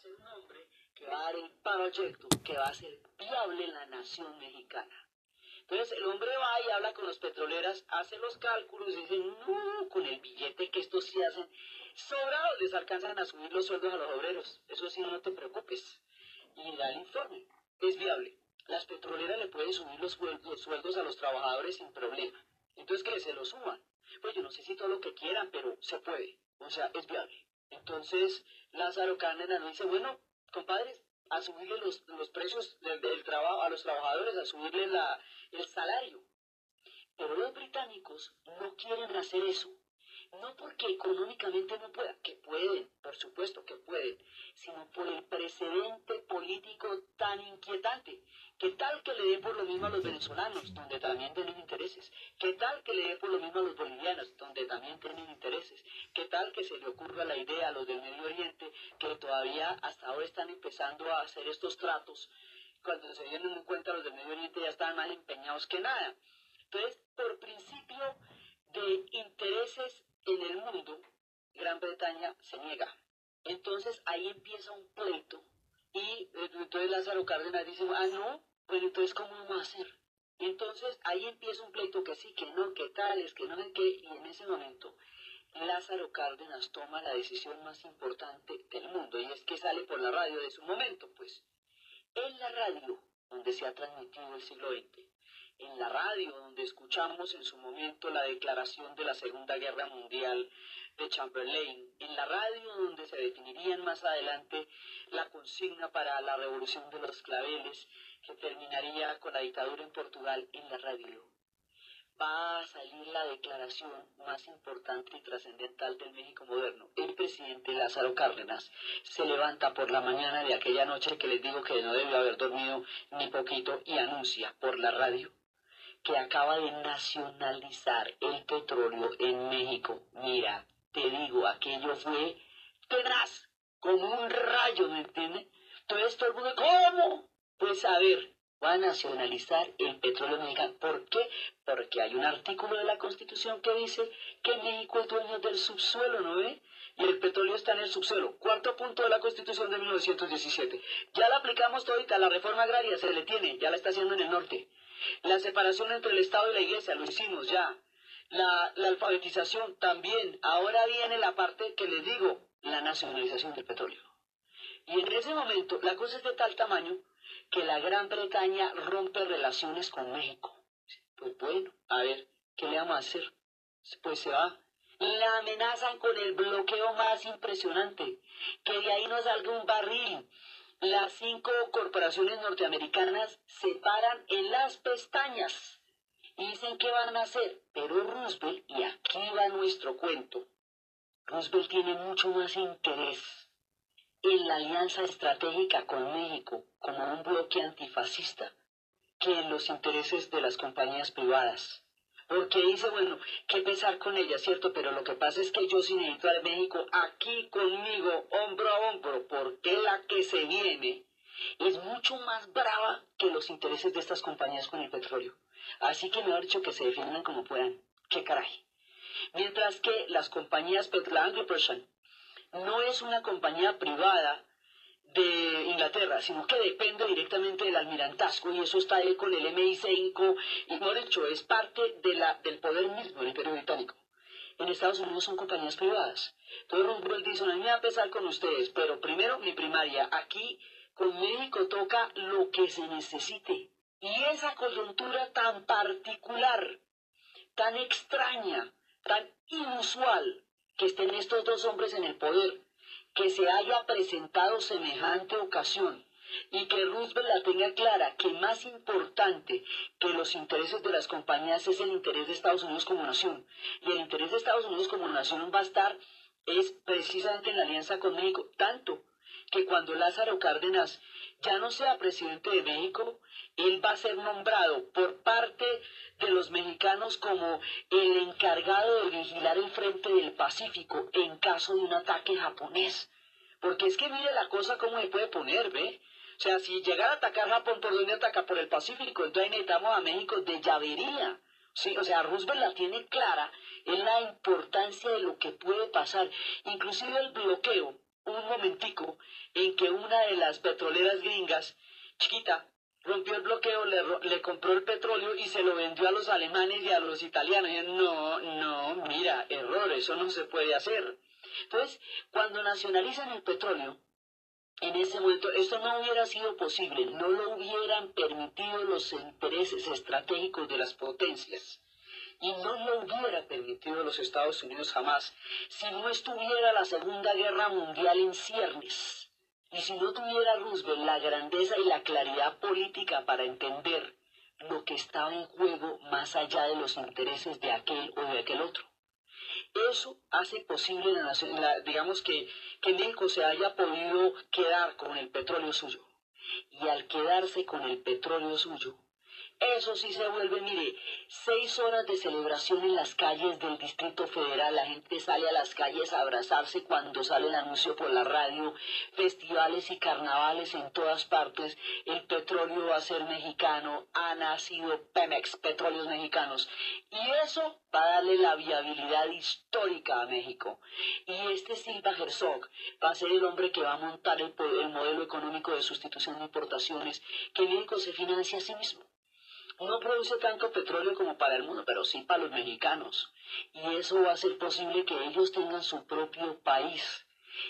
ser un hombre que va a dar el proyecto que va a ser viable en la nación mexicana. Entonces el hombre va y habla con los petroleras, hace los cálculos y dice, no, con el billete que estos sí hacen, sobrados les alcanzan a subir los sueldos a los obreros. Eso sí, no te preocupes. Y da el informe, es viable. Las petroleras le pueden subir los sueldos a los trabajadores sin problema. Entonces que se lo suman. Pues yo no sé si todo lo que quieran, pero se puede. O sea, es viable. Entonces Lázaro Cárdenas dice, bueno, compadres, a subirle los, precios del, trabajo a los trabajadores, a subirle la, el salario. Pero los británicos no quieren hacer eso. No porque económicamente no puedan, que pueden, por supuesto que pueden, sino por el precedente político tan inquietante. ¿Qué tal que le dé por lo mismo a los venezolanos, donde también tienen intereses? ¿Qué tal que le dé por lo mismo a los bolivianos, donde también tienen intereses? ¿Qué tal que se le ocurra la idea a los del Medio Oriente, que todavía hasta ahora están empezando a hacer estos tratos? Cuando se vienen en cuenta los del Medio Oriente ya están más empeñados que nada. Entonces, por principio de intereses en el mundo, Gran Bretaña se niega. Entonces ahí empieza un pleito y entonces Lázaro Cárdenas dice, ah, no, bueno, entonces ¿cómo vamos a hacer? Entonces ahí empieza un pleito que sí, que no, que tales, que no qué, y en ese momento Lázaro Cárdenas toma la decisión más importante del mundo y es que sale por la radio de su momento, pues. En la radio, donde se ha transmitido el siglo XX, en la radio, donde escuchamos en su momento la declaración de la Segunda Guerra Mundial de Chamberlain, en la radio donde se definirían más adelante la consigna para la revolución de los claveles, que terminaría con la dictadura en Portugal, en la radio va a salir la declaración más importante y trascendental del México moderno. El presidente Lázaro Cárdenas se levanta por la mañana de aquella noche que les digo que no debió haber dormido ni poquito y anuncia por la radio que acaba de nacionalizar el petróleo en México. Mira, te digo, aquello fue tenaz, como un rayo, ¿me entiendes? Todo el mundo, ¿cómo? Pues a ver, va a nacionalizar el petróleo mexicano. ¿Por qué? Porque hay un artículo de la Constitución que dice que México es dueño del subsuelo, ¿no ve? Y el petróleo está en el subsuelo. Cuarto punto de la Constitución de 1917. Ya la aplicamos todita, la reforma agraria se le tiene, ya la está haciendo en el norte. La separación entre el Estado y la Iglesia, lo hicimos ya. La, alfabetización también. Ahora viene la parte que les digo, la nacionalización del petróleo. Y en ese momento la cosa es de tal tamaño que la Gran Bretaña rompe relaciones con México. Pues bueno, a ver, ¿qué le vamos a hacer? Pues se va. La amenazan con el bloqueo más impresionante, que de ahí no salga un barril, las cinco corporaciones norteamericanas se paran en las pestañas dicen que van a hacer. Pero Roosevelt, y aquí va nuestro cuento, Roosevelt tiene mucho más interés en la alianza estratégica con México como un bloque antifascista que en los intereses de las compañías privadas. Porque dice, bueno, qué pesar con ella, ¿cierto? Pero lo que pasa es que yo sí necesito a México aquí conmigo, hombro a hombro, porque la que se viene es mucho más brava que los intereses de estas compañías con el petróleo. Así que me ha dicho que se defiendan como puedan. ¡Qué caray! Mientras que las compañías Anglo no es una compañía privada de Inglaterra, sino que depende directamente del almirantazgo y eso está ahí con el MI5 y por hecho es parte del poder mismo del imperio británico. En Estados Unidos son compañías privadas. Entonces Roosevelt dice, mí me va a empezar con ustedes, pero primero mi primaria, aquí con México toca lo que se necesite. Y esa coyuntura tan particular, tan extraña, tan inusual, que estén estos dos hombres en el poder, que se haya presentado semejante ocasión y que Roosevelt la tenga clara que más importante que los intereses de las compañías es el interés de Estados Unidos como nación. Y el interés de Estados Unidos como nación va a estar es precisamente en la alianza con México, tanto que cuando Lázaro Cárdenas ya no sea presidente de México, él va a ser nombrado por parte de los mexicanos como el encargado de vigilar el frente del Pacífico en caso de un ataque japonés. Porque es que mire la cosa cómo se puede poner, ¿ve? O sea, si llegara a atacar Japón, ¿por dónde ataca? Por el Pacífico. Entonces necesitamos a México de llavería. Sí, o sea, Roosevelt la tiene clara en la importancia de lo que puede pasar. Inclusive el bloqueo, un momentico, en que una de las petroleras gringas, chiquita, rompió el bloqueo, le, le, compró el petróleo y se lo vendió a los alemanes y a los italianos. Y no, no, mira, error, eso no se puede hacer. Entonces, cuando nacionalizan el petróleo, en ese momento esto no hubiera sido posible, no lo hubieran permitido los intereses estratégicos de las potencias. Y no lo hubiera permitido los Estados Unidos jamás si no estuviera la Segunda Guerra Mundial en ciernes. Y si no tuviera Roosevelt la grandeza y la claridad política para entender lo que estaba en juego más allá de los intereses de aquel o de aquel otro. Eso hace posible, la, digamos, que, que México se haya podido quedar con el petróleo suyo. Y al quedarse con el petróleo suyo, eso sí se vuelve, mire, seis horas de celebración en las calles del Distrito Federal. La gente sale a las calles a abrazarse cuando sale el anuncio por la radio. Festivales y carnavales en todas partes. El petróleo va a ser mexicano. Ha nacido Pemex, Petróleos Mexicanos. Y eso va a darle la viabilidad histórica a México. Y este Silva Herzog va a ser el hombre que va a montar el, el modelo económico de sustitución de importaciones que México se financia a sí mismo no produce tanto petróleo como para el mundo, pero sí para los mexicanos. Y eso va a hacer posible que ellos tengan su propio país.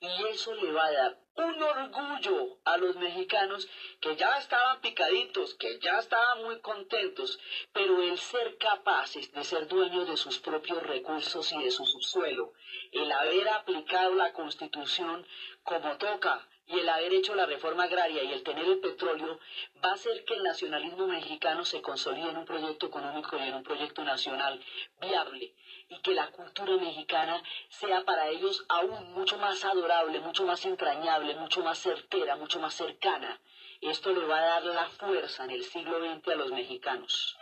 Y eso le va a dar un orgullo a los mexicanos que ya estaban picaditos, que ya estaban muy contentos, pero el ser capaces de ser dueños de sus propios recursos y de su subsuelo, el haber aplicado la constitución como toca, y el haber hecho la reforma agraria y el tener el petróleo va a hacer que el nacionalismo mexicano se consolide en un proyecto económico y en un proyecto nacional viable y que la cultura mexicana sea para ellos aún mucho más adorable, mucho más entrañable, mucho más certera, mucho más cercana. Esto le va a dar la fuerza en el siglo XX a los mexicanos.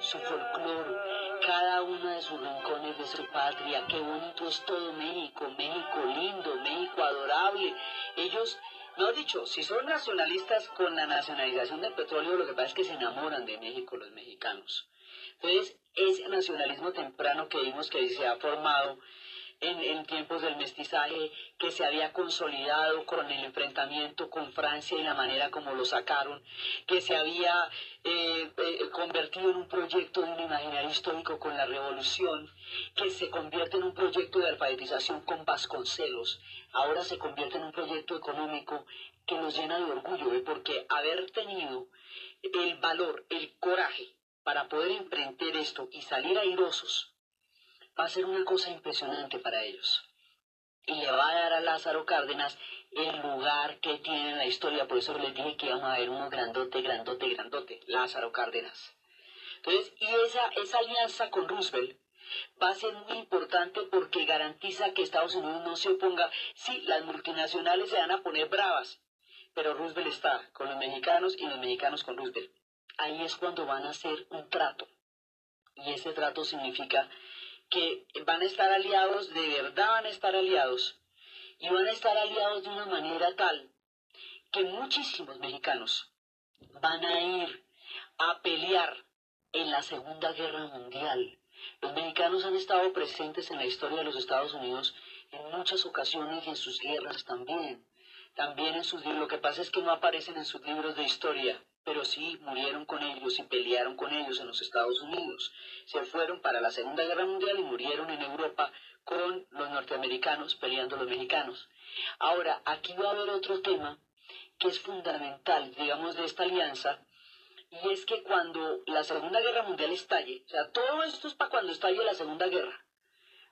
Su folclore, cada uno de sus rincones de su patria. Qué bonito es todo México, México lindo, México adorable. Ellos, no dicho, si son nacionalistas con la nacionalización del petróleo, lo que pasa es que se enamoran de México los mexicanos. Entonces, ese nacionalismo temprano que vimos que se ha formado en, tiempos del mestizaje que se había consolidado con el enfrentamiento con Francia y la manera como lo sacaron, que se había eh, eh, convertido en un proyecto de un imaginario histórico con la revolución, que se convierte en un proyecto de alfabetización con Vasconcelos, ahora se convierte en un proyecto económico que nos llena de orgullo, ¿eh? porque haber tenido el valor, el coraje para poder emprender esto y salir airosos va a ser una cosa impresionante para ellos. Y le va a dar a Lázaro Cárdenas el lugar que tiene en la historia. Por eso les dije que íbamos a ver uno grandote, grandote, grandote, Lázaro Cárdenas. Entonces, y esa, esa alianza con Roosevelt va a ser muy importante porque garantiza que Estados Unidos no se oponga. Sí, las multinacionales se van a poner bravas, pero Roosevelt está con los mexicanos y los mexicanos con Roosevelt. Ahí es cuando van a hacer un trato. Y ese trato significa que van a estar aliados, de verdad van a estar aliados, y van a estar aliados de una manera tal que muchísimos mexicanos van a ir a pelear en la Segunda Guerra Mundial. Los mexicanos han estado presentes en la historia de los Estados Unidos en muchas ocasiones y en sus guerras también. También en sus lo que pasa es que no aparecen en sus libros de historia pero sí murieron con ellos y pelearon con ellos en los Estados Unidos. Se fueron para la Segunda Guerra Mundial y murieron en Europa con los norteamericanos peleando los mexicanos. Ahora, aquí va a haber otro tema que es fundamental, digamos, de esta alianza, y es que cuando la Segunda Guerra Mundial estalle, o sea, todo esto es para cuando estalle la Segunda Guerra.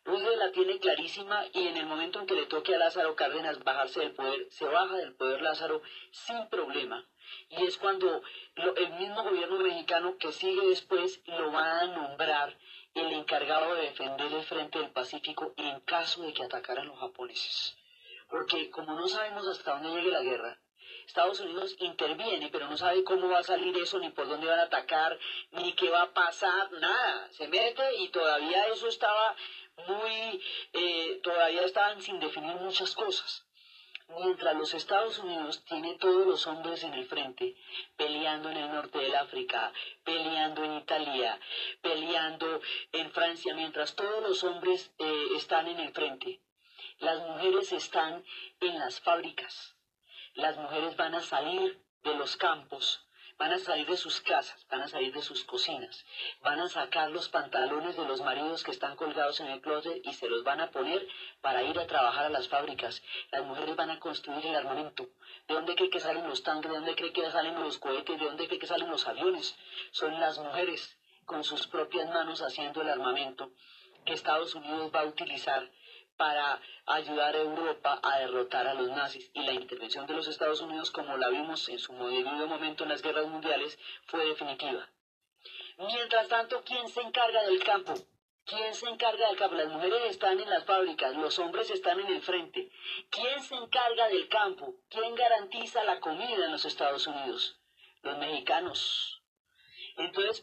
Roosevelt la tiene clarísima y en el momento en que le toque a Lázaro Cárdenas bajarse del poder, se baja del poder Lázaro sin problema y es cuando el mismo gobierno mexicano que sigue después lo va a nombrar el encargado de defender el frente del Pacífico en caso de que atacaran los japoneses. Porque como no sabemos hasta dónde llegue la guerra, Estados Unidos interviene, pero no sabe cómo va a salir eso, ni por dónde van a atacar, ni qué va a pasar, nada. Se mete y todavía eso estaba muy, eh, todavía estaban sin definir muchas cosas. Mientras los Estados Unidos tiene todos los hombres en el frente, peleando en el norte del África, peleando en Italia, peleando en Francia, mientras todos los hombres eh, están en el frente, las mujeres están en las fábricas, las mujeres van a salir de los campos, van a salir de sus casas, van a salir de sus cocinas, van a sacar los pantalones de los maridos que están colgados en el closet y se los van a poner para ir a trabajar a las fábricas. Las mujeres van a construir el armamento. ¿De dónde cree que salen los tanques? ¿De dónde cree que salen los cohetes? ¿De dónde cree que salen los aviones? Son las mujeres con sus propias manos haciendo el armamento que Estados Unidos va a utilizar para ayudar a Europa a derrotar a los nazis. Y la intervención de los Estados Unidos, como la vimos en su debido momento en las guerras mundiales, fue definitiva. Mientras tanto, ¿quién se encarga del campo? ¿Quién se encarga del campo? Las mujeres están en las fábricas, los hombres están en el frente. ¿Quién se encarga del campo? ¿Quién garantiza la comida en los Estados Unidos? Los mexicanos. Entonces,